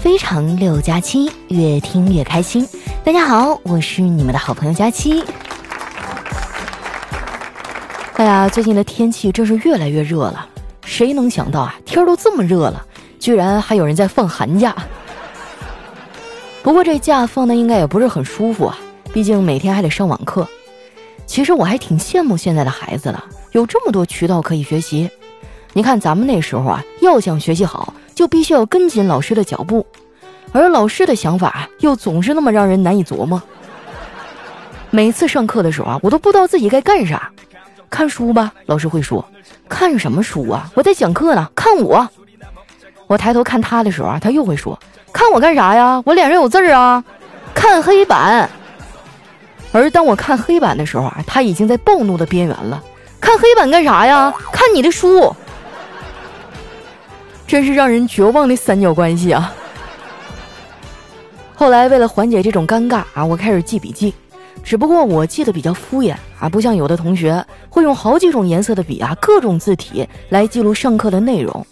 非常六加七，越听越开心。大家好，我是你们的好朋友佳期。哎呀，最近的天气真是越来越热了，谁能想到啊，天都这么热了，居然还有人在放寒假。不过这假放的应该也不是很舒服啊，毕竟每天还得上网课。其实我还挺羡慕现在的孩子的，有这么多渠道可以学习。你看咱们那时候啊，要想学习好，就必须要跟紧老师的脚步，而老师的想法又总是那么让人难以琢磨。每次上课的时候啊，我都不知道自己该干啥。看书吧，老师会说：“看什么书啊？我在讲课呢，看我。”我抬头看他的时候啊，他又会说：“看我干啥呀？我脸上有字儿啊，看黑板。”而当我看黑板的时候啊，他已经在暴怒的边缘了。看黑板干啥呀？看你的书。真是让人绝望的三角关系啊！后来为了缓解这种尴尬啊，我开始记笔记，只不过我记得比较敷衍啊，不像有的同学会用好几种颜色的笔啊，各种字体来记录上课的内容。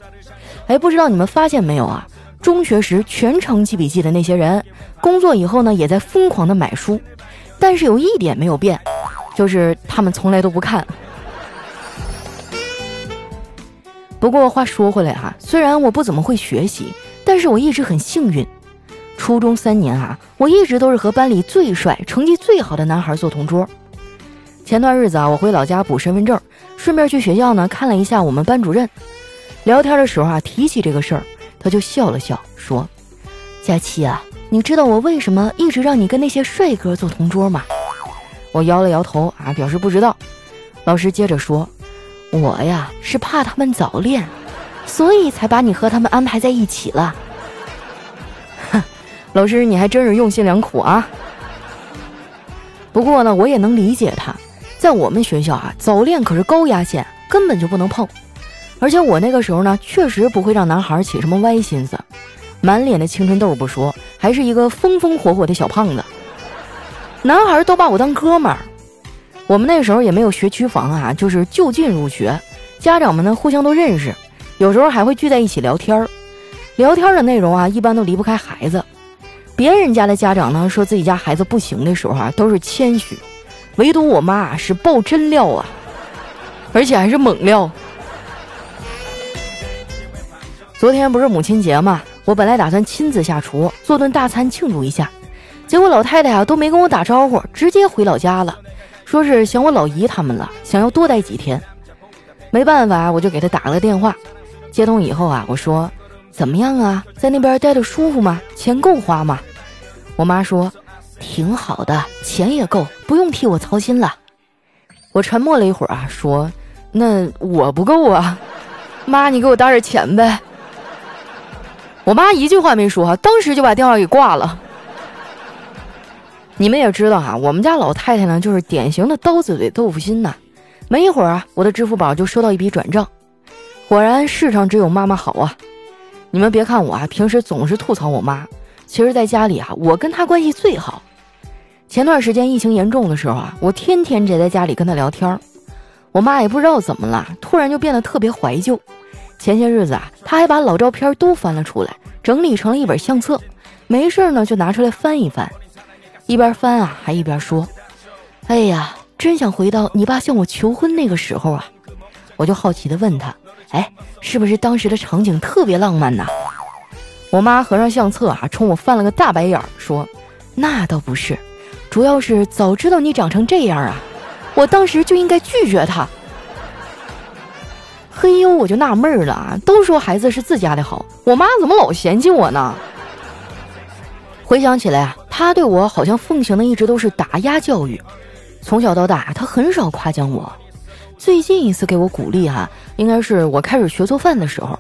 哎，不知道你们发现没有啊？中学时全程记笔记的那些人，工作以后呢，也在疯狂的买书，但是有一点没有变，就是他们从来都不看。不过话说回来哈，虽然我不怎么会学习，但是我一直很幸运。初中三年啊，我一直都是和班里最帅、成绩最好的男孩做同桌。前段日子啊，我回老家补身份证，顺便去学校呢看了一下我们班主任。聊天的时候啊，提起这个事儿，他就笑了笑，说：“佳琪啊，你知道我为什么一直让你跟那些帅哥做同桌吗？”我摇了摇头啊，表示不知道。老师接着说。我呀是怕他们早恋，所以才把你和他们安排在一起了。哼，老师你还真是用心良苦啊。不过呢，我也能理解他，在我们学校啊，早恋可是高压线，根本就不能碰。而且我那个时候呢，确实不会让男孩起什么歪心思，满脸的青春痘不说，还是一个风风火火的小胖子，男孩都把我当哥们儿。我们那时候也没有学区房啊，就是就近入学，家长们呢互相都认识，有时候还会聚在一起聊天儿。聊天的内容啊，一般都离不开孩子。别人家的家长呢说自己家孩子不行的时候啊，都是谦虚，唯独我妈是爆真料啊，而且还是猛料。昨天不是母亲节嘛，我本来打算亲自下厨做顿大餐庆祝一下，结果老太太啊都没跟我打招呼，直接回老家了。说是想我老姨他们了，想要多待几天，没办法，我就给他打了个电话。接通以后啊，我说怎么样啊，在那边待着舒服吗？钱够花吗？我妈说挺好的，钱也够，不用替我操心了。我沉默了一会儿啊，说那我不够啊，妈你给我打点钱呗。我妈一句话没说，当时就把电话给挂了。你们也知道哈，我们家老太太呢，就是典型的刀子嘴豆腐心呐。没一会儿啊，我的支付宝就收到一笔转账。果然，世上只有妈妈好啊！你们别看我啊，平时总是吐槽我妈，其实在家里啊，我跟她关系最好。前段时间疫情严重的时候啊，我天天宅在家里跟她聊天儿。我妈也不知道怎么了，突然就变得特别怀旧。前些日子啊，她还把老照片都翻了出来，整理成了一本相册，没事呢就拿出来翻一翻。一边翻啊，还一边说：“哎呀，真想回到你爸向我求婚那个时候啊！”我就好奇的问他：“哎，是不是当时的场景特别浪漫呐？”我妈合上相册啊，冲我翻了个大白眼儿，说：“那倒不是，主要是早知道你长成这样啊，我当时就应该拒绝他。”嘿呦，我就纳闷了啊，都说孩子是自家的好，我妈怎么老嫌弃我呢？回想起来啊。他对我好像奉行的一直都是打压教育，从小到大他很少夸奖我。最近一次给我鼓励哈，应该是我开始学做饭的时候，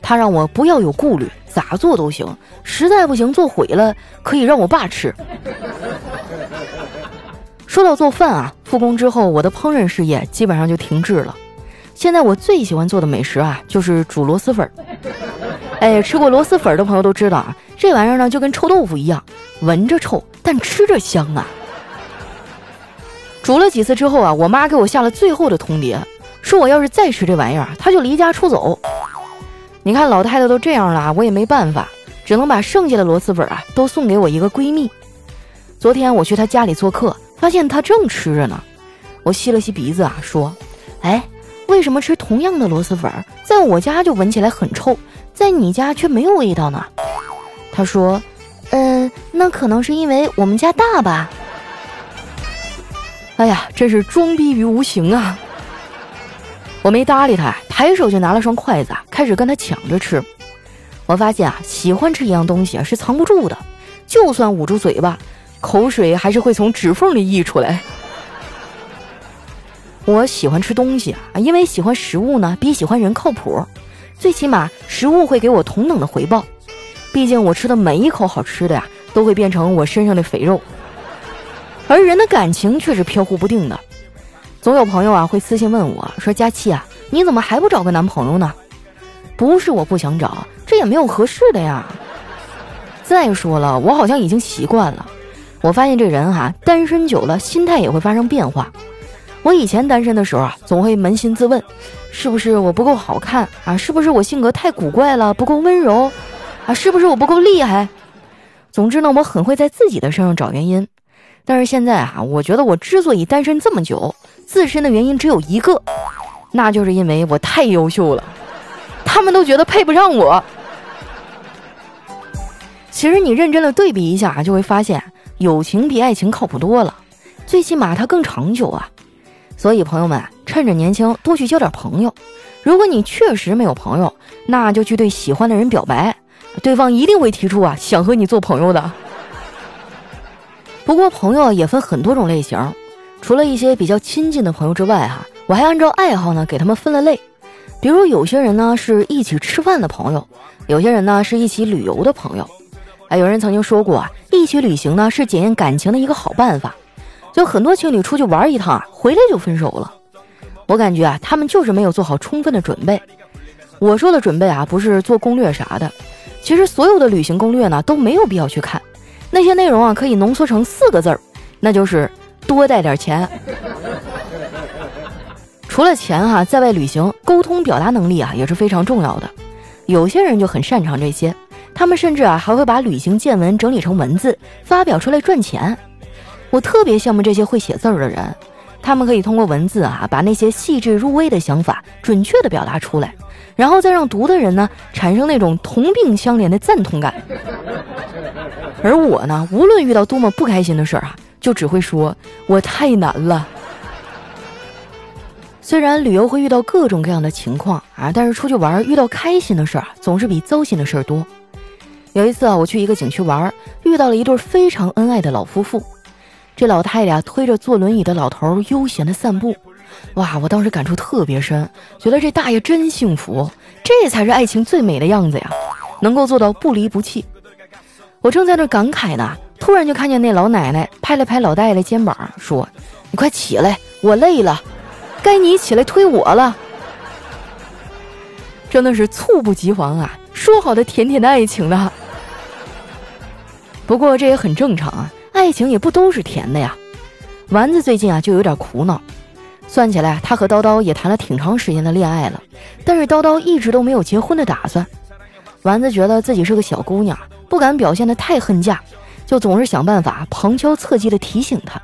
他让我不要有顾虑，咋做都行，实在不行做毁了可以让我爸吃。说到做饭啊，复工之后我的烹饪事业基本上就停滞了。现在我最喜欢做的美食啊，就是煮螺蛳粉儿。哎，吃过螺蛳粉的朋友都知道啊。这玩意儿呢，就跟臭豆腐一样，闻着臭，但吃着香啊。煮了几次之后啊，我妈给我下了最后的通牒，说我要是再吃这玩意儿，她就离家出走。你看老太太都这样了，我也没办法，只能把剩下的螺蛳粉啊都送给我一个闺蜜。昨天我去她家里做客，发现她正吃着呢。我吸了吸鼻子啊，说：“哎，为什么吃同样的螺蛳粉，在我家就闻起来很臭，在你家却没有味道呢？”他说：“嗯，那可能是因为我们家大吧。”哎呀，真是装逼于无形啊！我没搭理他，抬手就拿了双筷子，开始跟他抢着吃。我发现啊，喜欢吃一样东西啊是藏不住的，就算捂住嘴巴，口水还是会从指缝里溢出来。我喜欢吃东西啊，因为喜欢食物呢比喜欢人靠谱，最起码食物会给我同等的回报。毕竟我吃的每一口好吃的呀，都会变成我身上的肥肉。而人的感情却是飘忽不定的，总有朋友啊会私信问我说：“佳期啊，你怎么还不找个男朋友呢？”不是我不想找，这也没有合适的呀。再说了，我好像已经习惯了。我发现这人哈，单身久了，心态也会发生变化。我以前单身的时候啊，总会扪心自问，是不是我不够好看啊？是不是我性格太古怪了，不够温柔啊？是不是我不够厉害？总之呢，我很会在自己的身上找原因。但是现在啊，我觉得我之所以单身这么久，自身的原因只有一个，那就是因为我太优秀了，他们都觉得配不上我。其实你认真的对比一下，就会发现友情比爱情靠谱多了，最起码它更长久啊。所以朋友们，趁着年轻多去交点朋友。如果你确实没有朋友，那就去对喜欢的人表白，对方一定会提出啊想和你做朋友的。不过朋友也分很多种类型，除了一些比较亲近的朋友之外，哈，我还按照爱好呢给他们分了类。比如有些人呢是一起吃饭的朋友，有些人呢是一起旅游的朋友。哎，有人曾经说过啊，一起旅行呢是检验感情的一个好办法。就很多情侣出去玩一趟啊，回来就分手了。我感觉啊，他们就是没有做好充分的准备。我说的准备啊，不是做攻略啥的。其实所有的旅行攻略呢都没有必要去看。那些内容啊，可以浓缩成四个字儿，那就是多带点钱。除了钱哈，在外旅行沟通表达能力啊也是非常重要的。有些人就很擅长这些，他们甚至啊还会把旅行见闻整理成文字发表出来赚钱。我特别羡慕这些会写字儿的人，他们可以通过文字啊把那些细致入微的想法准确的表达出来，然后再让读的人呢产生那种同病相怜的赞同感。而我呢，无论遇到多么不开心的事儿啊，就只会说我太难了。虽然旅游会遇到各种各样的情况啊，但是出去玩遇到开心的事儿，总是比糟心的事儿多。有一次啊，我去一个景区玩，遇到了一对非常恩爱的老夫妇。这老太太推着坐轮椅的老头悠闲的散步，哇，我当时感触特别深，觉得这大爷真幸福，这才是爱情最美的样子呀，能够做到不离不弃。我正在那感慨呢，突然就看见那老奶奶拍了拍老大爷的肩膀，说：“你快起来，我累了，该你起来推我了。”真的是猝不及防啊！说好的甜甜的爱情呢？不过这也很正常啊，爱情也不都是甜的呀。丸子最近啊就有点苦恼，算起来他和叨叨也谈了挺长时间的恋爱了，但是叨叨一直都没有结婚的打算。丸子觉得自己是个小姑娘。不敢表现的太恨嫁，就总是想办法旁敲侧击的提醒他。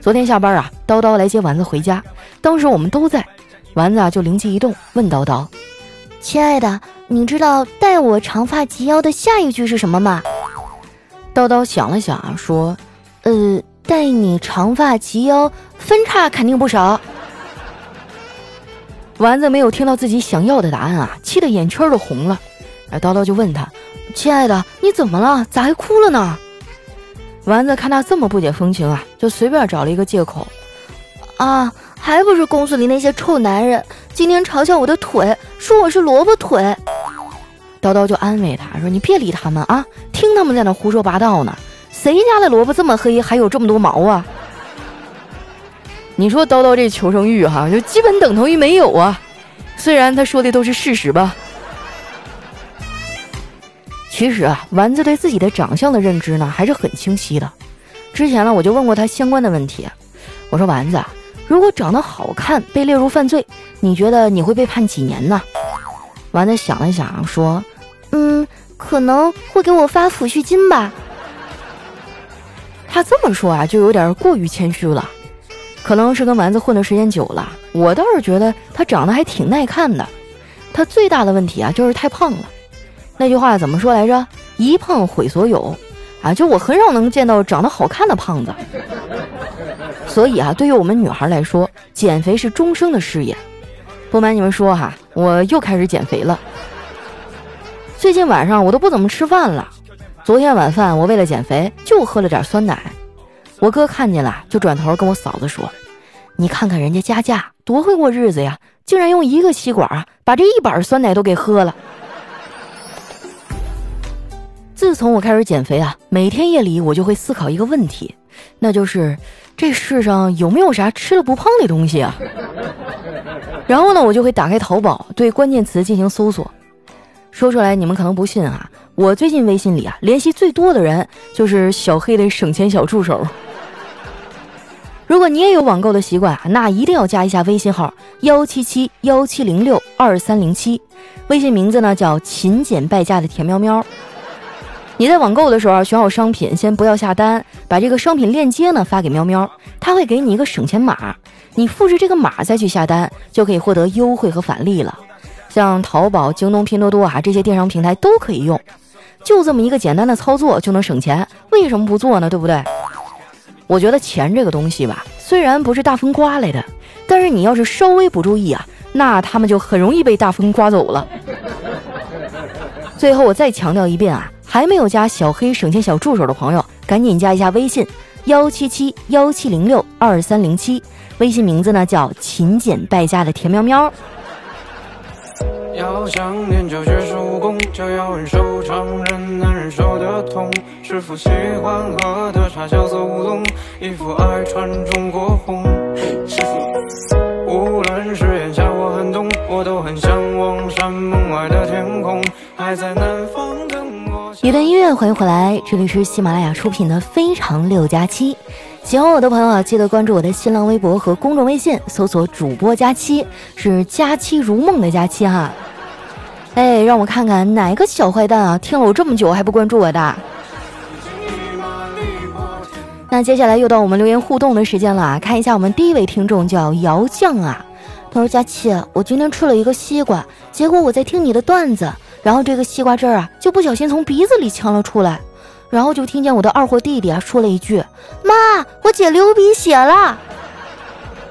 昨天下班啊，叨叨来接丸子回家，当时我们都在，丸子啊就灵机一动，问叨叨：“亲爱的，你知道待我长发及腰的下一句是什么吗？”叨叨想了想啊，说：“呃，待你长发及腰，分叉肯定不少。”丸子没有听到自己想要的答案啊，气得眼圈都红了。而，叨叨就问他。亲爱的，你怎么了？咋还哭了呢？丸子看他这么不解风情啊，就随便找了一个借口，啊，还不是公司里那些臭男人今天嘲笑我的腿，说我是萝卜腿。叨叨就安慰他说：“你别理他们啊，听他们在那胡说八道呢。谁家的萝卜这么黑，还有这么多毛啊？”你说叨叨这求生欲哈，就基本等同于没有啊。虽然他说的都是事实吧。其实啊，丸子对自己的长相的认知呢还是很清晰的。之前呢，我就问过他相关的问题。我说：“丸子，如果长得好看被列入犯罪，你觉得你会被判几年呢？”丸子想了想说：“嗯，可能会给我发抚恤金吧。他这么说啊，就有点过于谦虚了。可能是跟丸子混的时间久了，我倒是觉得他长得还挺耐看的。他最大的问题啊，就是太胖了。那句话怎么说来着？一胖毁所有。啊，就我很少能见到长得好看的胖子。所以啊，对于我们女孩来说，减肥是终生的事业。不瞒你们说哈，我又开始减肥了。最近晚上我都不怎么吃饭了。昨天晚饭我为了减肥就喝了点酸奶。我哥看见了，就转头跟我嫂子说：“你看看人家佳佳多会过日子呀，竟然用一个吸管啊把这一板酸奶都给喝了。”自从我开始减肥啊，每天夜里我就会思考一个问题，那就是这世上有没有啥吃了不胖的东西啊？然后呢，我就会打开淘宝，对关键词进行搜索。说出来你们可能不信啊，我最近微信里啊联系最多的人就是小黑的省钱小助手。如果你也有网购的习惯啊，那一定要加一下微信号幺七七幺七零六二三零七，微信名字呢叫勤俭败家的田喵喵。你在网购的时候选好商品，先不要下单，把这个商品链接呢发给喵喵，他会给你一个省钱码，你复制这个码再去下单，就可以获得优惠和返利了。像淘宝、京东、拼多多啊这些电商平台都可以用，就这么一个简单的操作就能省钱，为什么不做呢？对不对？我觉得钱这个东西吧，虽然不是大风刮来的，但是你要是稍微不注意啊，那他们就很容易被大风刮走了。最后我再强调一遍啊，还没有加小黑省钱小助手的朋友，赶紧加一下微信幺七七幺七零六二三零七，微信名字呢叫勤俭败家的田喵喵。要想练就绝世武功，就要忍受常人难忍受的痛。师傅喜欢喝的茶，叫做乌龙，衣服爱穿中国红。师傅，无论是炎夏或寒冬，我都很向往山门外的天空。还在南方等我。一段音乐，欢迎回来，这里是喜马拉雅出品的《非常六加七》。喜欢我的朋友啊，记得关注我的新浪微博和公众微信，搜索“主播佳期”，是“佳期如梦”的佳期哈。哎，让我看看哪个小坏蛋啊，听了我这么久还不关注我的。那接下来又到我们留言互动的时间了，看一下我们第一位听众叫姚酱啊，他说：“佳期，我今天吃了一个西瓜，结果我在听你的段子，然后这个西瓜汁儿啊就不小心从鼻子里呛了出来，然后就听见我的二货弟弟啊说了一句：妈，我姐流鼻血了。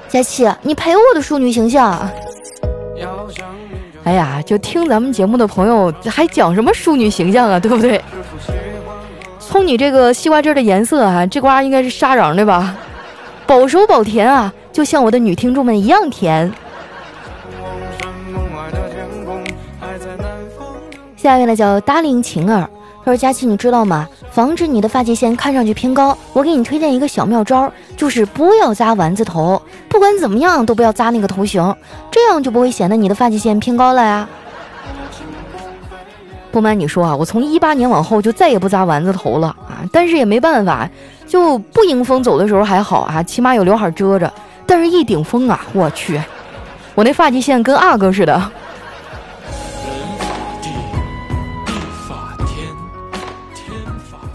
佳期，你赔我的淑女形象。”哎呀，就听咱们节目的朋友还讲什么淑女形象啊，对不对？从你这个西瓜汁的颜色啊，这瓜应该是沙瓤的吧？保熟保甜啊，就像我的女听众们一样甜。下面呢叫达令晴儿，他说：“佳琪，你知道吗？防止你的发际线看上去偏高，我给你推荐一个小妙招，就是不要扎丸子头，不管怎么样都不要扎那个头型，这样就不会显得你的发际线偏高了呀。”不瞒你说啊，我从一八年往后就再也不扎丸子头了啊，但是也没办法，就不迎风走的时候还好啊，起码有刘海遮着，但是一顶风啊，我去，我那发际线跟阿哥似的。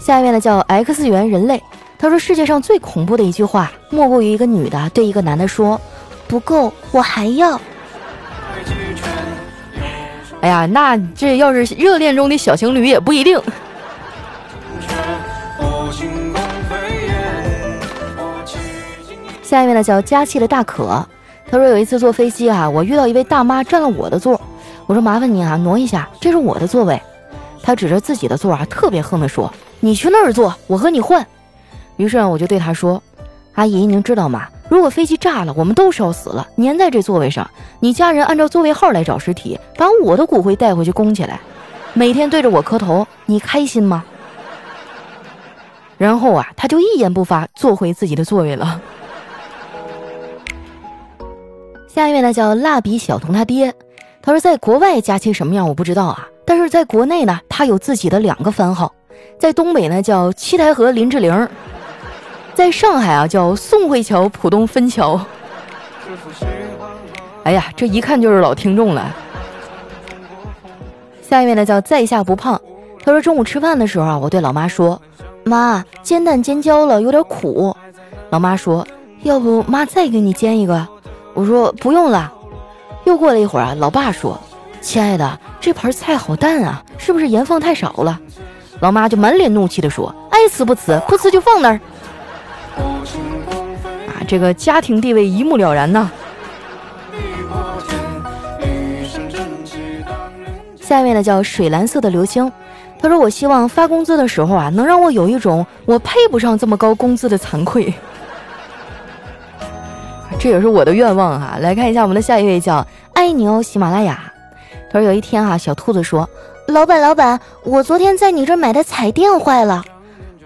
下面呢叫 X 元人类，他说世界上最恐怖的一句话，莫过于一个女的对一个男的说：“不够，我还要。”哎呀，那这要是热恋中的小情侣也不一定。下一位呢叫佳气的大可，他说有一次坐飞机啊，我遇到一位大妈占了我的座，我说麻烦你啊挪一下，这是我的座位。他指着自己的座啊，特别横地说。你去那儿坐，我和你换。于是我就对他说：“阿姨，您知道吗？如果飞机炸了，我们都是要死了，粘在这座位上。你家人按照座位号来找尸体，把我的骨灰带回去供起来，每天对着我磕头，你开心吗？”然后啊，他就一言不发，坐回自己的座位了。下一位呢，叫蜡笔小童他爹。他说，在国外假期什么样我不知道啊，但是在国内呢，他有自己的两个番号。在东北呢，叫七台河林志玲；在上海啊，叫宋慧乔浦东分桥。哎呀，这一看就是老听众了。下一位呢，叫在下不胖，他说中午吃饭的时候啊，我对老妈说：“妈，煎蛋煎焦了，有点苦。”老妈说：“要不妈再给你煎一个？”我说：“不用了。”又过了一会儿啊，老爸说：“亲爱的，这盘菜好淡啊，是不是盐放太少了？”老妈就满脸怒气地说：“爱吃不吃，不吃就放那儿。”啊，这个家庭地位一目了然呐。下面呢叫水蓝色的流星，他说：“我希望发工资的时候啊，能让我有一种我配不上这么高工资的惭愧。”这也是我的愿望哈。来看一下我们的下一位叫爱你哦，喜马拉雅。而有一天哈，小兔子说：“老板，老板，我昨天在你这儿买的彩电坏了。”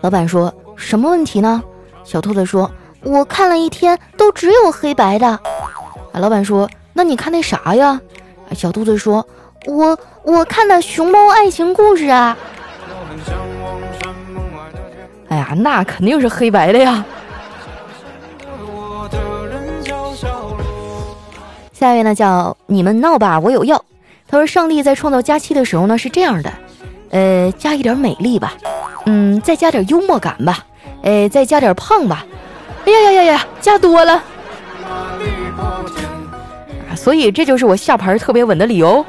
老板说什么问题呢？小兔子说：“我看了一天，都只有黑白的。”啊，老板说：“那你看那啥呀？”小兔子说：“我我看的熊猫爱情故事啊。”哎呀，那肯定是黑白的呀。下一位呢叫你们闹吧，我有药。他说上帝在创造佳期的时候呢是这样的，呃，加一点美丽吧，嗯，再加点幽默感吧，哎，再加点胖吧。哎呀呀呀呀，加多了。所以这就是我下盘特别稳的理由。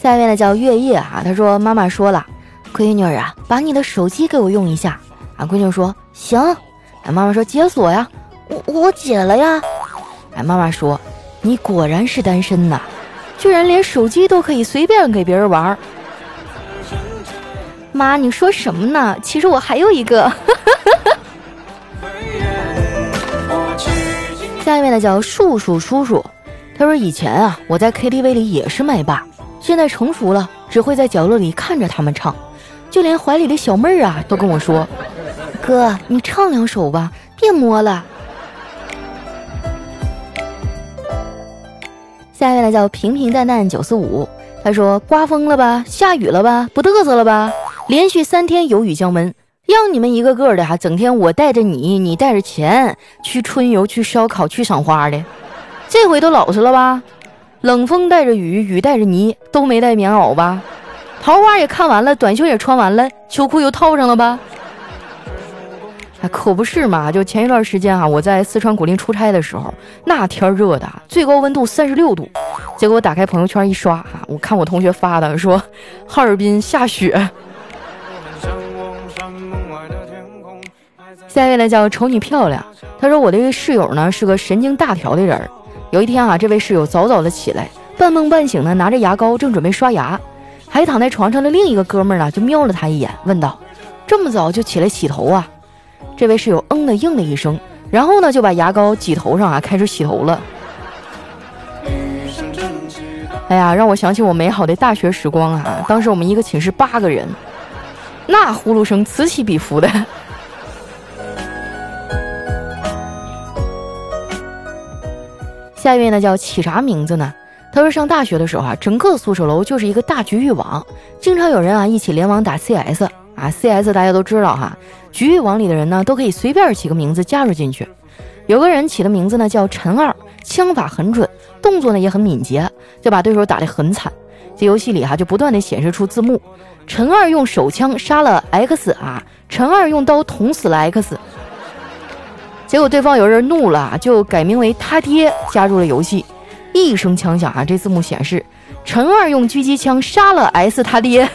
下一位呢叫月夜啊，他说妈妈说了，闺女啊，把你的手机给我用一下。啊，闺女说行。俺，妈妈说解锁呀，我我解了呀。哎，妈妈说你果然是单身呐，居然连手机都可以随便给别人玩。妈，你说什么呢？其实我还有一个。下一位呢叫树树叔叔，他说以前啊我在 KTV 里也是麦霸，现在成熟了，只会在角落里看着他们唱，就连怀里的小妹儿啊都跟我说。哥，你唱两首吧，别摸了。下一位呢叫平平淡淡九四五，他说刮风了吧，下雨了吧，不嘚瑟了吧？连续三天有雨降温，让你们一个个的哈，整天我带着你，你带着钱去春游、去烧烤、去赏花的，这回都老实了吧？冷风带着雨，雨带着泥，都没带棉袄吧？桃花也看完了，短袖也穿完了，秋裤又套上了吧？可不是嘛！就前一段时间啊，我在四川古蔺出差的时候，那天热的，最高温度三十六度。结果我打开朋友圈一刷，哈，我看我同学发的，说哈尔滨下雪。下一位呢叫瞅你漂亮，他说我的一个室友呢是个神经大条的人。有一天啊，这位室友早早的起来，半梦半醒的拿着牙膏正准备刷牙，还躺在床上的另一个哥们儿呢就瞄了他一眼，问道：“这么早就起来洗头啊？”这位室友嗯的应了一声，然后呢就把牙膏挤头上啊，开始洗头了。哎呀，让我想起我美好的大学时光啊！当时我们一个寝室八个人，那呼噜声此起彼伏的。下一位呢叫起啥名字呢？他说上大学的时候啊，整个宿舍楼就是一个大局域网，经常有人啊一起联网打 CS。啊，CS 大家都知道哈，局域网里的人呢都可以随便起个名字加入进去。有个人起的名字呢叫陈二，枪法很准，动作呢也很敏捷，就把对手打得很惨。这游戏里哈就不断的显示出字幕：陈二用手枪杀了 X 啊，陈二用刀捅死了 X。结果对方有人怒了，就改名为他爹加入了游戏。一声枪响啊，这字幕显示：陈二用狙击枪杀了 S 他爹。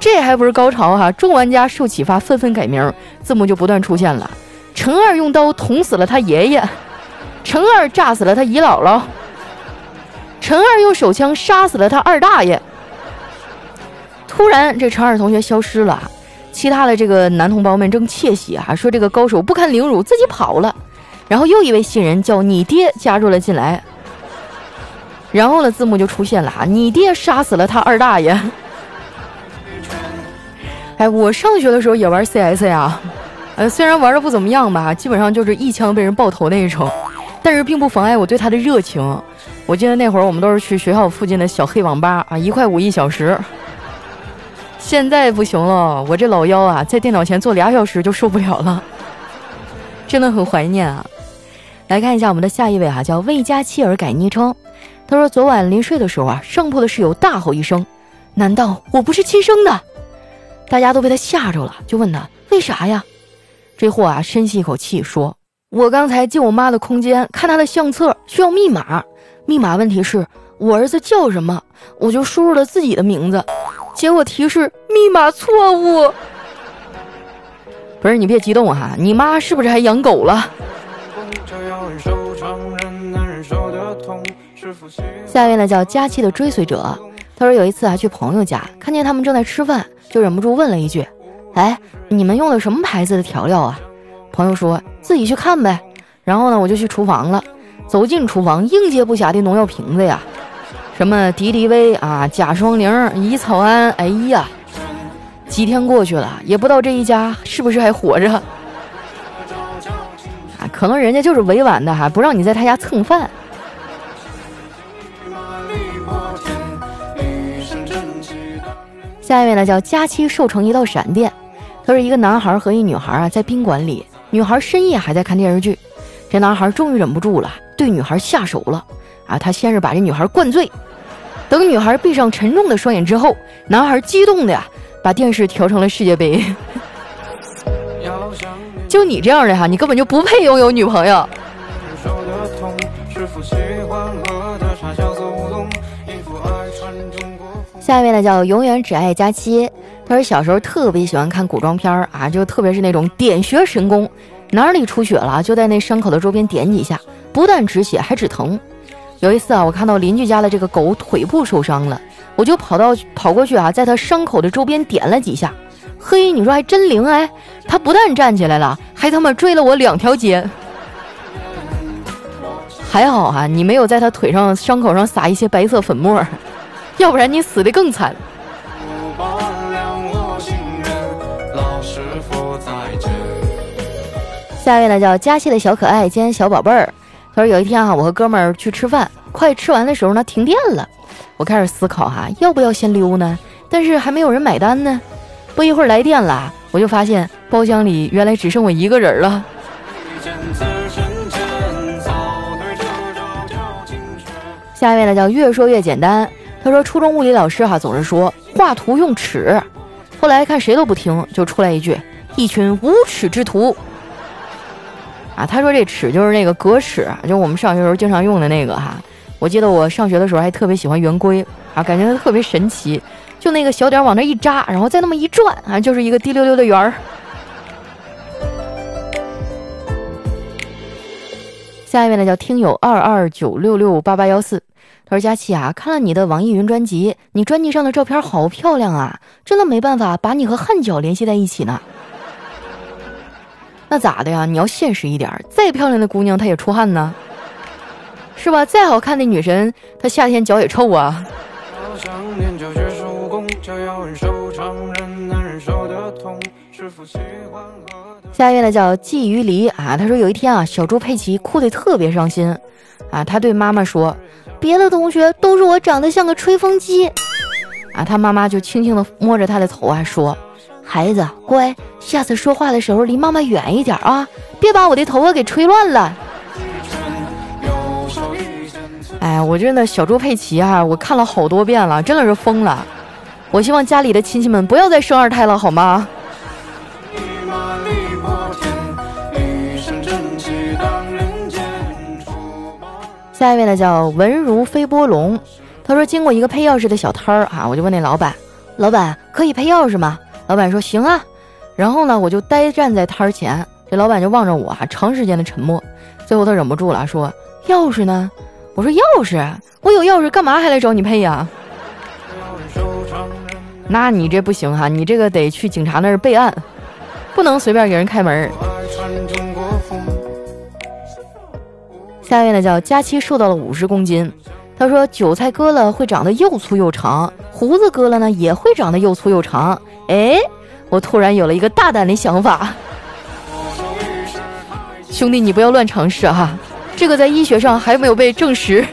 这还不是高潮哈！众玩家受启发，纷纷改名，字幕就不断出现了。陈二用刀捅死了他爷爷，陈二炸死了他姨姥姥，陈二用手枪杀死了他二大爷。突然，这陈二同学消失了，其他的这个男同胞们正窃喜啊，说这个高手不堪凌辱，自己跑了。然后又一位新人叫你爹加入了进来，然后呢，字幕就出现了啊，你爹杀死了他二大爷。哎，我上学的时候也玩 CS 呀，呃，虽然玩的不怎么样吧，基本上就是一枪被人爆头那一种，但是并不妨碍我对他的热情。我记得那会儿我们都是去学校附近的小黑网吧啊，一块五一小时。现在不行了，我这老腰啊，在电脑前坐俩小时就受不了了，真的很怀念啊。来看一下我们的下一位哈，叫魏佳妻儿改昵称。他说昨晚临睡的时候啊，上铺的室友大吼一声：“难道我不是亲生的？”大家都被他吓着了，就问他为啥呀？这货啊深吸一口气说：“我刚才进我妈的空间看她的相册，需要密码。密码问题是我儿子叫什么，我就输入了自己的名字，结果提示密码错误。”不是你别激动哈，你妈是不是还养狗了？下一位呢叫佳期的追随者，他说有一次啊去朋友家，看见他们正在吃饭，就忍不住问了一句：“哎，你们用的什么牌子的调料啊？”朋友说自己去看呗。然后呢我就去厨房了，走进厨房，应接不暇的农药瓶子呀，什么敌敌畏啊、甲双宁、乙草胺，哎呀。几天过去了，也不知道这一家是不是还活着。啊，可能人家就是委婉的哈，不让你在他家蹭饭。下一位呢，叫佳期瘦成一道闪电。他说，一个男孩和一女孩啊，在宾馆里，女孩深夜还在看电视剧，这男孩终于忍不住了，对女孩下手了。啊，他先是把这女孩灌醉，等女孩闭上沉重的双眼之后，男孩激动的呀。把电视调成了世界杯，就你这样的哈，你根本就不配拥有女朋友。下一位呢叫永远只爱佳期，他说小时候特别喜欢看古装片儿啊，就特别是那种点穴神功，哪里出血了就在那伤口的周边点几下，不但止血还止疼。有一次啊，我看到邻居家的这个狗腿部受伤了。我就跑到跑过去啊，在他伤口的周边点了几下，嘿，你说还真灵哎！他不但站起来了，还他妈追了我两条街。还好哈，你没有在他腿上伤口上撒一些白色粉末，要不然你死的更惨。下一位呢叫佳期的小可爱兼小宝贝儿，他说有一天啊，我和哥们儿去吃饭，快吃完的时候呢，停电了。我开始思考哈，要不要先溜呢？但是还没有人买单呢。不一会儿来电了，我就发现包厢里原来只剩我一个人了。下一位呢叫越说越简单，他说初中物理老师哈总是说画图用尺，后来看谁都不听，就出来一句一群无耻之徒。啊，他说这尺就是那个格尺，就我们上学时候经常用的那个哈。我记得我上学的时候还特别喜欢圆规啊，感觉它特别神奇，就那个小点往那一扎，然后再那么一转啊，就是一个滴溜溜的圆儿。下一位呢叫听友二二九六六八八幺四，他说佳琪啊，看了你的网易云专辑，你专辑上的照片好漂亮啊，真的没办法把你和汗脚联系在一起呢。那咋的呀？你要现实一点，再漂亮的姑娘她也出汗呢。是吧？再好看的女神，她夏天脚也臭啊。下一位呢叫鲫鱼离啊，他说有一天啊，小猪佩奇哭得特别伤心啊，他对妈妈说：“别的同学都说我长得像个吹风机。”啊，他妈妈就轻轻地摸着他的头啊，说：“孩子乖，下次说话的时候离妈妈远一点啊，别把我的头发给吹乱了。”哎，我真的小猪佩奇啊，我看了好多遍了，真的是疯了。我希望家里的亲戚们不要再生二胎了，好吗？下一位呢，叫文如飞波龙。他说，经过一个配钥匙的小摊儿啊，我就问那老板：“老板可以配钥匙吗？”老板说：“行啊。”然后呢，我就呆站在摊儿前，这老板就望着我啊，长时间的沉默。最后他忍不住了，说：“钥匙呢？”我说钥匙，我有钥匙，干嘛还来找你配呀？那你这不行哈，你这个得去警察那儿备案，不能随便给人开门。下一位呢叫佳期，瘦到了五十公斤。他说韭菜割了会长得又粗又长，胡子割了呢也会长得又粗又长。哎，我突然有了一个大胆的想法，兄弟你不要乱尝试哈。这个在医学上还没有被证实。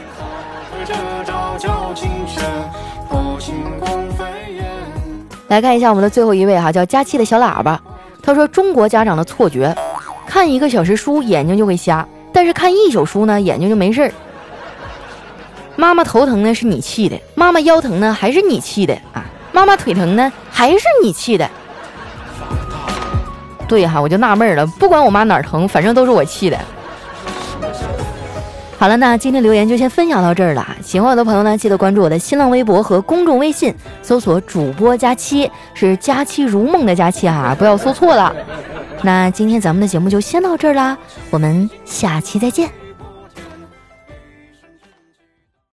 来看一下我们的最后一位哈，叫佳期的小喇叭。他说：“中国家长的错觉，看一个小时书眼睛就会瞎，是看一宿书呢，眼睛就没事儿。妈妈头疼呢，是你气的；妈妈腰疼呢，还是你气的啊？妈妈腿疼呢，还是你气的？对哈，我就纳闷了，不管我妈哪儿疼，反正都是我气的。好了，那今天留言就先分享到这儿了。喜欢我的朋友呢，记得关注我的新浪微博和公众微信，搜索“主播佳期”，是“佳期如梦”的佳期啊，不要搜错了。那今天咱们的节目就先到这儿啦，我们下期再见。